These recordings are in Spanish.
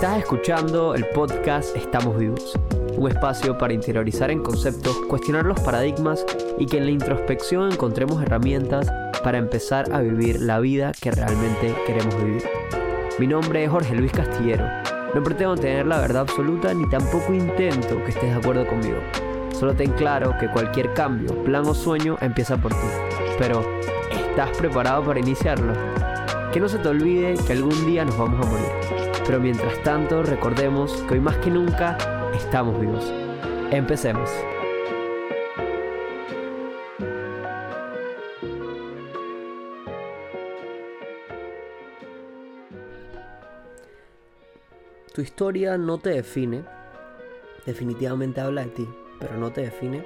Estás escuchando el podcast Estamos Vivos, un espacio para interiorizar en conceptos, cuestionar los paradigmas y que en la introspección encontremos herramientas para empezar a vivir la vida que realmente queremos vivir. Mi nombre es Jorge Luis Castillero. No pretendo tener la verdad absoluta ni tampoco intento que estés de acuerdo conmigo. Solo ten claro que cualquier cambio, plan o sueño empieza por ti. Pero, ¿estás preparado para iniciarlo? Que no se te olvide que algún día nos vamos a morir. Pero mientras tanto, recordemos que hoy más que nunca estamos vivos. Empecemos. Tu historia no te define, definitivamente habla de ti, pero no te define.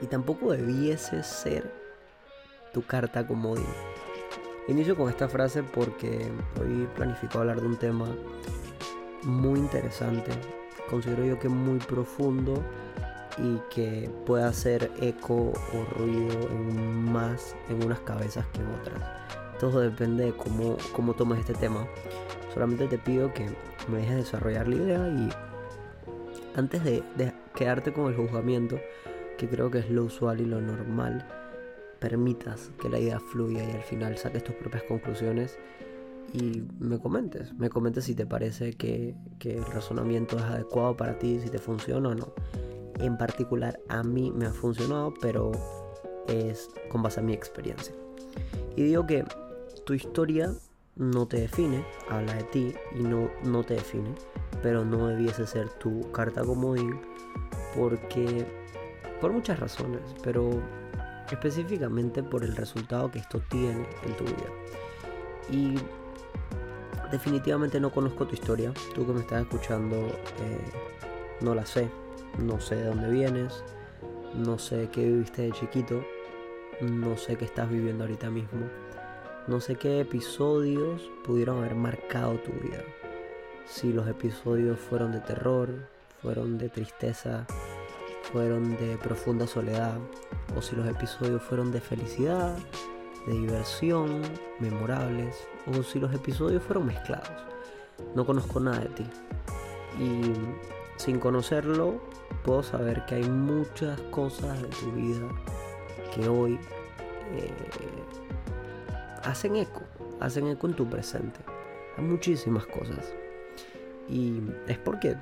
Y tampoco debiese ser tu carta comodín. Inicio con esta frase porque hoy planifico hablar de un tema muy interesante, considero yo que muy profundo y que puede hacer eco o ruido más en unas cabezas que en otras. Todo depende de cómo, cómo tomes este tema. Solamente te pido que me dejes desarrollar la idea y antes de quedarte con el juzgamiento, que creo que es lo usual y lo normal, permitas que la idea fluya y al final saques tus propias conclusiones y me comentes, me comentes si te parece que, el razonamiento es adecuado para ti, si te funciona o no. En particular a mí me ha funcionado, pero es con base a mi experiencia. Y digo que tu historia no te define, habla de ti y no, no te define, pero no debiese ser tu carta comodín porque por muchas razones, pero específicamente por el resultado que esto tiene en tu vida. Y definitivamente no conozco tu historia, tú que me estás escuchando eh, no la sé, no sé de dónde vienes, no sé qué viviste de chiquito, no sé qué estás viviendo ahorita mismo, no sé qué episodios pudieron haber marcado tu vida. Si los episodios fueron de terror, fueron de tristeza, fueron de profunda soledad, o si los episodios fueron de felicidad, de diversión, memorables, o si los episodios fueron mezclados. No conozco nada de ti. Y sin conocerlo, puedo saber que hay muchas cosas de tu vida que hoy eh, hacen eco, hacen eco en tu presente. Hay muchísimas cosas. Y es porque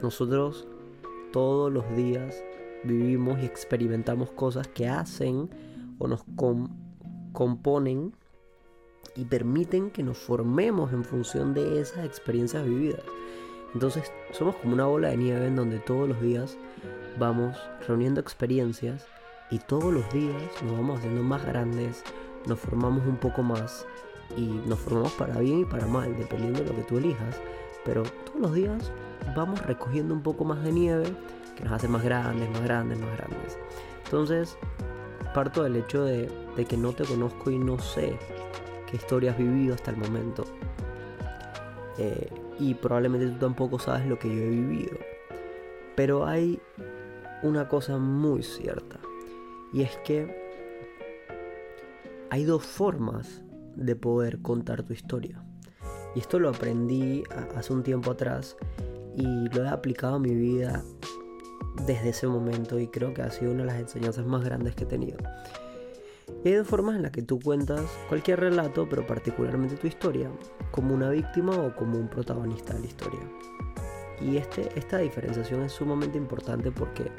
nosotros todos los días vivimos y experimentamos cosas que hacen o nos componen y permiten que nos formemos en función de esas experiencias vividas. Entonces somos como una bola de nieve en donde todos los días vamos reuniendo experiencias y todos los días nos vamos haciendo más grandes, nos formamos un poco más y nos formamos para bien y para mal, dependiendo de lo que tú elijas. Pero todos los días vamos recogiendo un poco más de nieve nos hace más grandes, más grandes, más grandes. Entonces, parto del hecho de, que no te conozco y no sé qué historia has vivido hasta el momento. Eh, y probablemente tú tampoco sabes lo que yo he vivido. Pero hay una cosa muy cierta. Y es que hay dos formas de poder contar tu historia. Y esto lo aprendí hace un tiempo atrás y lo he aplicado a mi vida desde ese momento y creo que ha sido una de las enseñanzas más grandes que he tenido. Y hay dos formas en las que tú cuentas cualquier relato, pero particularmente tu historia, como una víctima o como un protagonista de la historia. Y este, esta diferenciación es sumamente importante porque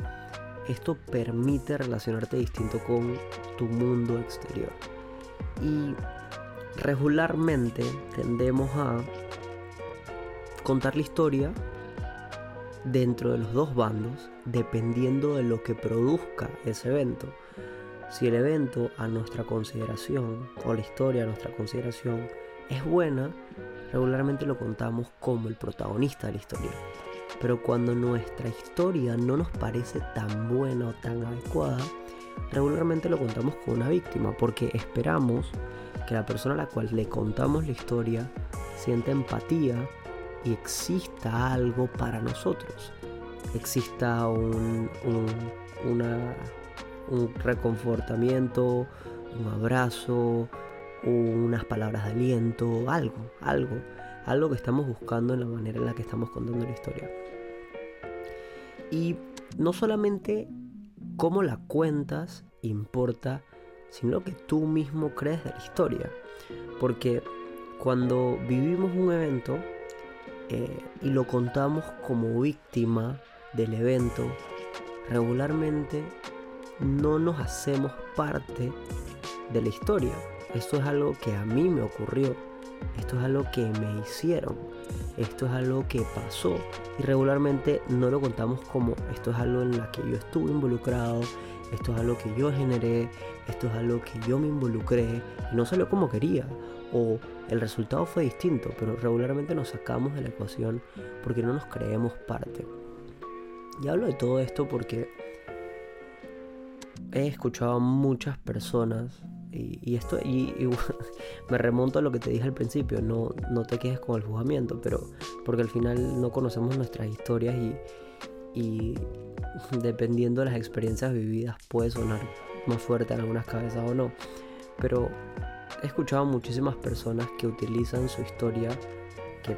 esto permite relacionarte distinto con tu mundo exterior. Y regularmente tendemos a contar la historia dentro de los dos bandos dependiendo de lo que produzca ese evento. Si el evento a nuestra consideración o la historia a nuestra consideración es buena, regularmente lo contamos como el protagonista de la historia. Pero cuando nuestra historia no nos parece tan buena o tan adecuada, regularmente lo contamos como una víctima porque esperamos que la persona a la cual le contamos la historia sienta empatía y exista algo para nosotros. Exista un, un reconfortamiento, un abrazo, unas palabras de aliento, algo, algo. algo que estamos buscando en la manera en la que estamos contando la historia. Y no solamente cómo la cuentas importa, sino que tú mismo crees de la historia. Porque cuando vivimos un evento eh, y lo contamos como víctima del evento, regularmente no nos hacemos parte de la historia. Esto es algo que a mí me ocurrió. Esto es algo que me hicieron. Esto es algo que pasó. Y regularmente no lo contamos como esto es algo en la que yo estuve involucrado. Esto es algo que yo generé. Esto es algo que yo me involucré. Y no salió como quería. O el resultado fue distinto. Pero regularmente nos sacamos de la ecuación porque no nos creemos parte. Y hablo de todo esto porque he escuchado a muchas personas y, esto y, me remonto a lo que te dije al principio, no, no te quedes con el juzgamiento, pero porque al final no conocemos nuestras historias y, y dependiendo de las experiencias vividas puede sonar más fuerte en algunas cabezas o no. Pero he escuchado a muchísimas personas que utilizan su historia, que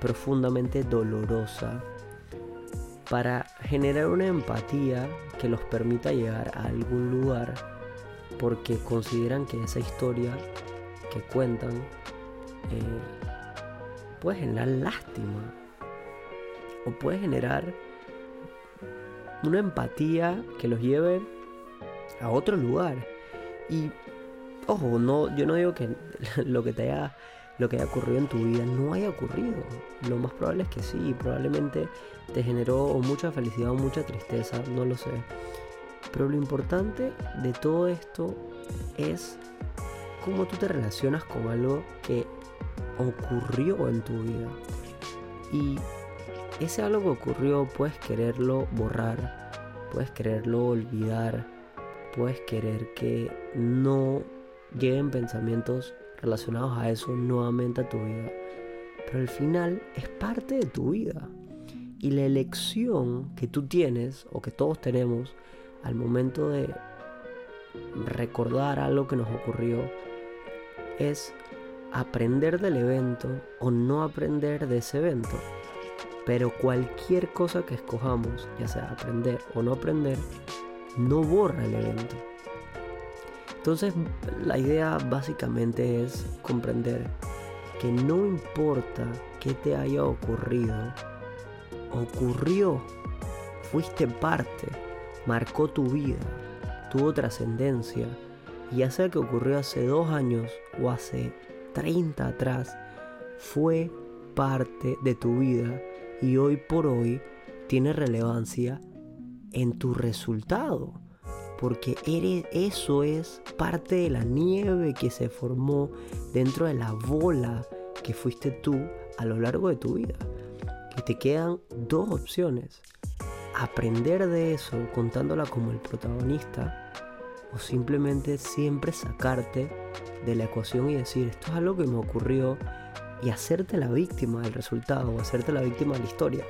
profundamente dolorosa, para generar una empatía que los permita llegar a algún lugar porque consideran que esa historia que cuentan eh, puede generar lástima o puede generar una empatía que los lleve a otro lugar. Y ojo no yo no digo que lo que te haya lo que haya ocurrido en tu vida no haya ocurrido. Lo más probable es que sí, probablemente te generó mucha felicidad o mucha tristeza, no lo sé. Pero lo importante de todo esto es cómo tú te relacionas con algo que ocurrió en tu vida. Y ese algo que ocurrió puedes quererlo borrar, puedes quererlo olvidar, puedes querer que no lleguen pensamientos relacionados a eso nuevamente a tu vida. Pero al final es parte de tu vida. Y la elección que tú tienes o que todos tenemos al momento de recordar algo que nos ocurrió es aprender del evento o no aprender de ese evento. Pero cualquier cosa que escojamos, ya sea aprender o no aprender, no borra el evento. Entonces la idea básicamente es comprender que no importa qué te haya ocurrido, ocurrió, fuiste parte, marcó tu vida, tuvo trascendencia, y ya sea que ocurrió hace dos años o hace 30 atrás, fue parte de tu vida y hoy por hoy tiene relevancia en tu resultado porque eres, eso es parte de la nieve que se formó dentro de la bola que fuiste tú a lo largo de tu vida. Y te quedan dos opciones. Aprender de eso contándola como el protagonista o simplemente siempre sacarte de la ecuación y decir esto es algo que me ocurrió y hacerte la víctima del resultado o hacerte la víctima de la historia.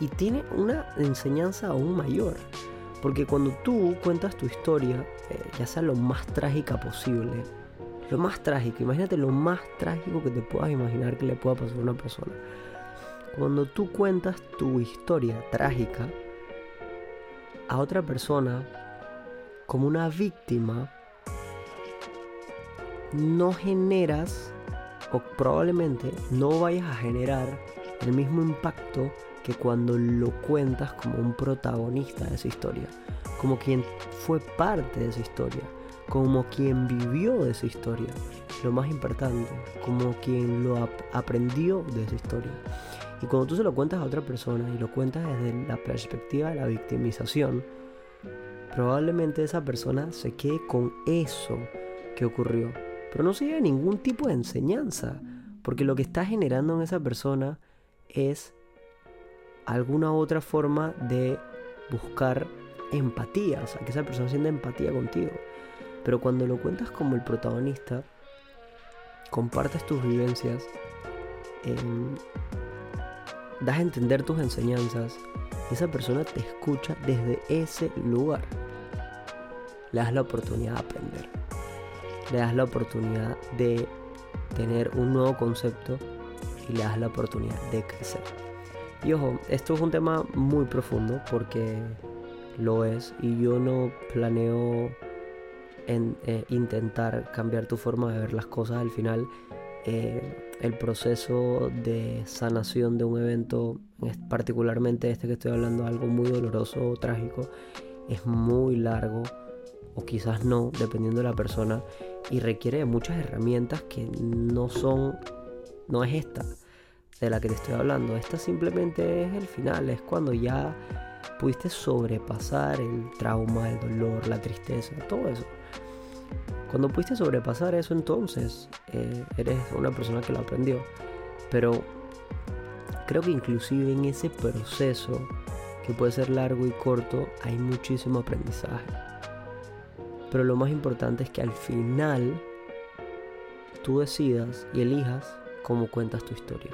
Y tiene una enseñanza aún mayor porque cuando tú cuentas tu historia, eh, ya sea lo más trágica posible, lo más trágico, imagínate lo más trágico que te puedas imaginar que le pueda pasar a una persona. Cuando tú cuentas tu historia trágica a otra persona como una víctima, no generas o probablemente no vayas a generar el mismo impacto que cuando lo cuentas como un protagonista de esa historia, como quien fue parte de esa historia, como quien vivió de esa historia, lo más importante, como quien lo aprendió de esa historia. Y cuando tú se lo cuentas a otra persona y lo cuentas desde la perspectiva de la victimización, probablemente esa persona se quede con eso que ocurrió, pero no se lleve ningún tipo de enseñanza, porque lo que está generando en esa persona es alguna otra forma de buscar empatía, o sea, que esa persona sienta empatía contigo. Pero cuando lo cuentas como el protagonista, compartes tus vivencias, em, das a entender tus enseñanzas, esa persona te escucha desde ese lugar. Le das la oportunidad de aprender, le das la oportunidad de tener un nuevo concepto y le das la oportunidad de crecer. Y ojo, esto es un tema muy profundo porque lo es y yo no planeo eh, intentar cambiar tu forma de ver las cosas. Al final, eh, el proceso de sanación de un evento, particularmente este que estoy hablando, algo muy doloroso o trágico, es muy largo o quizás no, dependiendo de la persona, y requiere muchas herramientas que no son, no es esta de la que te estoy hablando, esta simplemente es el final, es cuando ya pudiste sobrepasar el trauma, el dolor, la tristeza, todo eso. Cuando pudiste sobrepasar eso, entonces eh, eres una persona que lo aprendió. Pero creo que inclusive en ese proceso, que puede ser largo y corto, hay muchísimo aprendizaje. Pero lo más importante es que al final tú decidas y elijas cómo cuentas tu historia.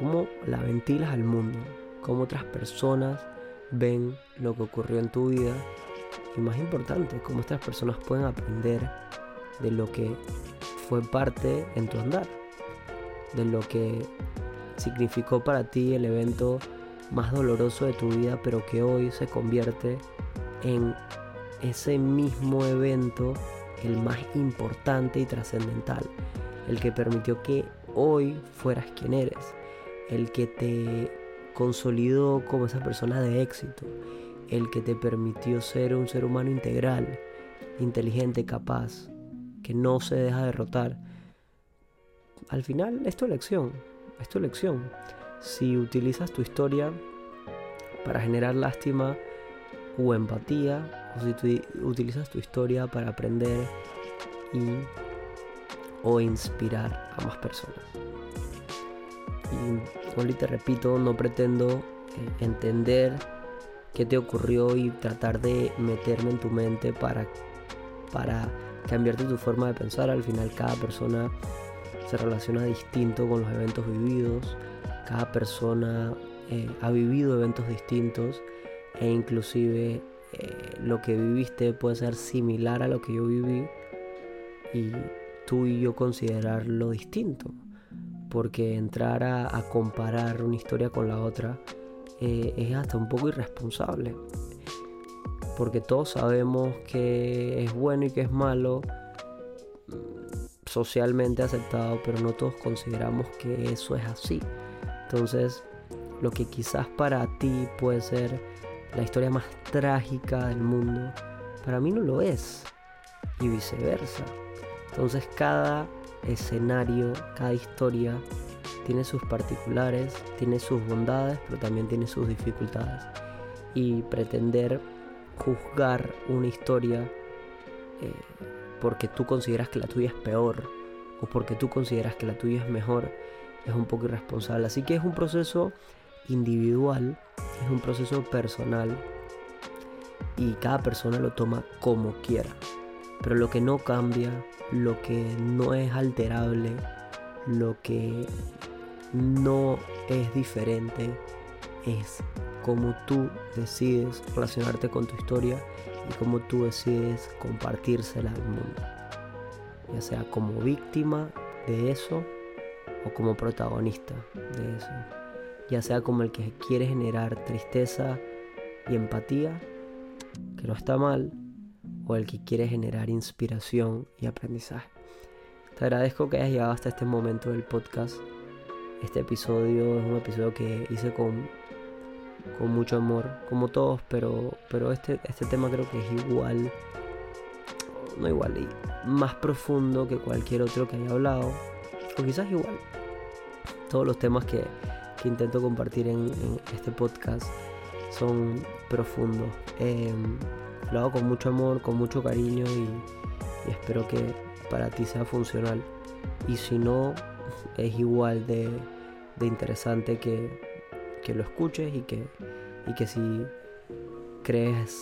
Cómo la ventilas al mundo. Cómo otras personas ven lo que ocurrió en tu vida y más importante, cómo estas personas pueden aprender de lo que fue parte en tu andar, de lo que significó para ti el evento más doloroso de tu vida, pero que hoy se convierte en ese mismo evento, el más importante y trascendental, el que permitió que hoy fueras quien eres, el que te consolidó como esa persona de éxito, el que te permitió ser un ser humano integral, inteligente, capaz, que no se deja derrotar. Al final es tu elección, es tu elección. Si utilizas tu historia para generar lástima o empatía, o si utilizas tu historia para aprender y o inspirar a más personas. Y, te repito, no pretendo eh, entender qué te ocurrió y tratar de meterme en tu mente para, para cambiarte tu forma de pensar. Al final cada persona se relaciona distinto con los eventos vividos, cada persona eh, ha vivido eventos distintos e inclusive eh, lo que viviste puede ser similar a lo que yo viví y tú y yo considerarlo distinto porque entrar a comparar una historia con la otra eh, es hasta un poco irresponsable. Porque todos sabemos que es bueno y que es malo, socialmente aceptado, pero no todos consideramos que eso es así. Entonces, lo que quizás para ti puede ser la historia más trágica del mundo, para mí no lo es. Y viceversa. Entonces cada escenario, cada historia tiene sus particulares, tiene sus bondades, pero también tiene sus dificultades. Y pretender juzgar una historia eh, porque tú consideras que la tuya es peor o porque tú consideras que la tuya es mejor es un poco irresponsable. Así que es un proceso individual, es un proceso personal y cada persona lo toma como quiera. Pero lo que no cambia, lo que no es alterable, lo que no es diferente, es como tú decides relacionarte con tu historia y cómo tú decides compartírsela al mundo. Ya sea como víctima de eso o como protagonista de eso. Ya sea como el que quiere generar tristeza y empatía, que no está mal, o el que quiere generar inspiración y aprendizaje. Te agradezco que hayas llegado hasta este momento del podcast. Este episodio es un episodio que hice con, con mucho amor, como todos, pero, pero este, este tema creo que es igual, no igual, y más profundo que cualquier otro que haya hablado, o quizás igual. Todos los temas que, intento compartir en, este podcast son profundos. Em, hago con mucho amor, con mucho cariño y espero que para ti sea funcional. Y si no, es igual de, interesante que, lo escuches y que, si crees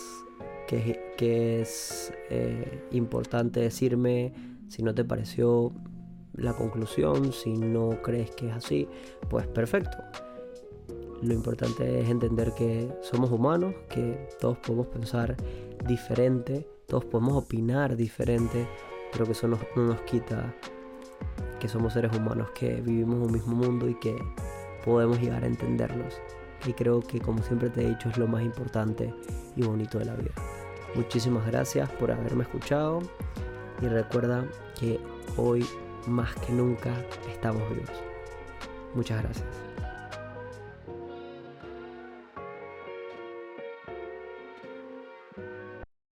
que, que es eh, importante decirme si no te pareció la conclusión, si no crees que es así, pues perfecto. Lo importante es entender que somos humanos, que todos podemos pensar diferente, todos podemos opinar diferente, pero que eso no nos quita que somos seres humanos, que vivimos un mismo mundo y que podemos llegar a entendernos. Y creo que como siempre te he dicho es lo más importante y bonito de la vida. Muchísimas gracias por haberme escuchado y recuerda que hoy más que nunca estamos vivos. Muchas gracias.